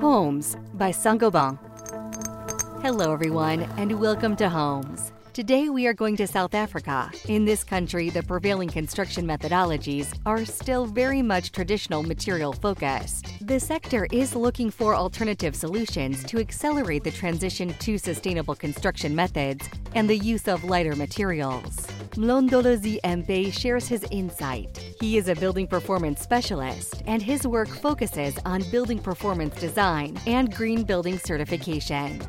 Homes by Saint-Gobain. Hello, everyone, and welcome to Homes. Today, we are going to South Africa. In this country, the prevailing construction methodologies are still very much traditional material focused. The sector is looking for alternative solutions to accelerate the transition to sustainable construction methods and the use of lighter materials. Mlondolozi Mpe shares his insight. He is a building performance specialist, and his work focuses on building performance design and green building certification.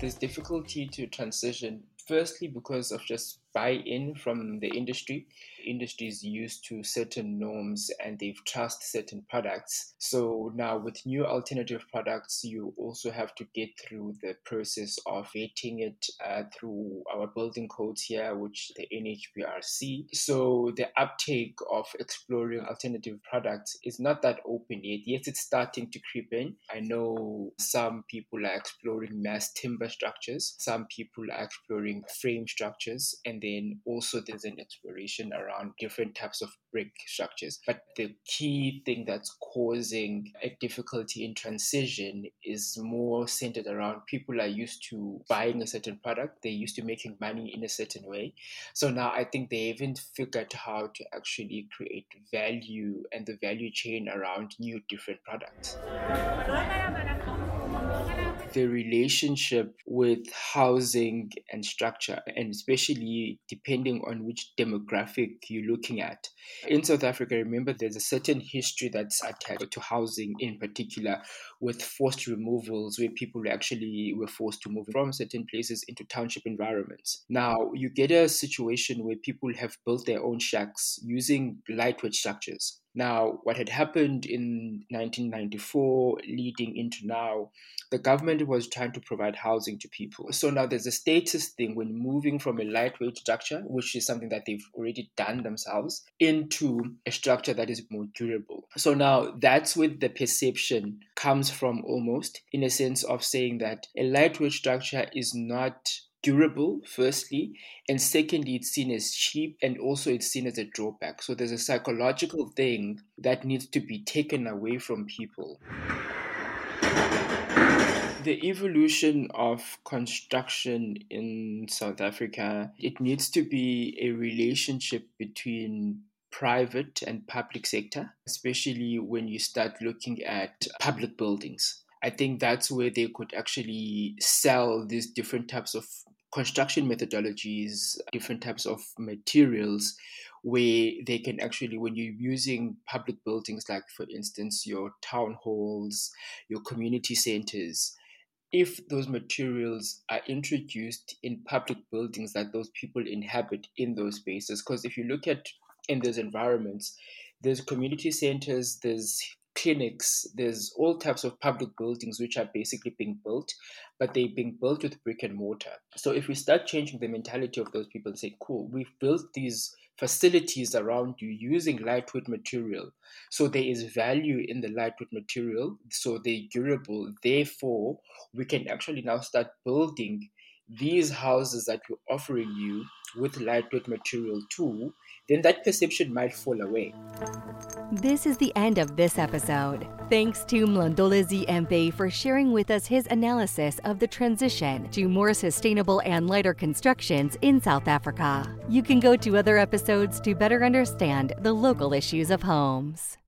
There's difficulty to transition, firstly, because of just buy in from the industry. Industry is used to certain norms and they've trust certain products. So now with new alternative products, you also have to get through the process of vetting it uh, through our building codes here, which the NHBRC. So the uptake of exploring alternative products is not that open yet. Yes, it's starting to creep in. I know some people are exploring mass timber structures, some people are exploring frame structures, and then also there's an exploration around different types of brick structures. But the key thing that's causing a difficulty in transition is more centered around people are used to buying a certain product, they're used to making money in a certain way. So now I think they haven't figured how to actually create value and the value chain around new different products the relationship with housing and structure, and especially depending on which demographic you're looking at. In South Africa, remember there's a certain history that's attached to housing in particular, with forced removals where people actually were forced to move from certain places into township environments. Now, you get a situation where people have built their own shacks using lightweight structures. Now, what had happened in 1994 leading into now, the government was trying to provide housing to people. So now there's a status thing when moving from a lightweight structure, which is something that they've already done themselves, into a structure that is more durable. So now that's where the perception comes from almost, in a sense of saying that a lightweight structure is not durable, firstly, and secondly, it's seen as cheap and also it's seen as a drawback. So there's a psychological thing that needs to be taken away from people. The evolution of construction in South Africa, it needs to be a relationship between private and public sector, especially when you start looking at public buildings. I think that's where they could actually sell these different types of construction methodologies, different types of materials where they can actually, when you're using public buildings, like for instance, your town halls, your community centers, if those materials are introduced in public buildings that those people inhabit in those spaces, because if you look at in those environments, there's community centers, there's clinics, there's all types of public buildings which are basically being built, but they're being built with brick and mortar. So if we start changing the mentality of those people and say, cool, we've built these facilities around you using lightweight material. So there is value in the lightweight material, so they're durable. Therefore, we can actually now start building these houses that we're offering you with lightweight material too, then that perception might fall away. This is the end of this episode. Thanks to Mlondolozi Mpe for sharing with us his analysis of the transition to more sustainable and lighter constructions in South Africa. You can go to other episodes to better understand the local issues of homes.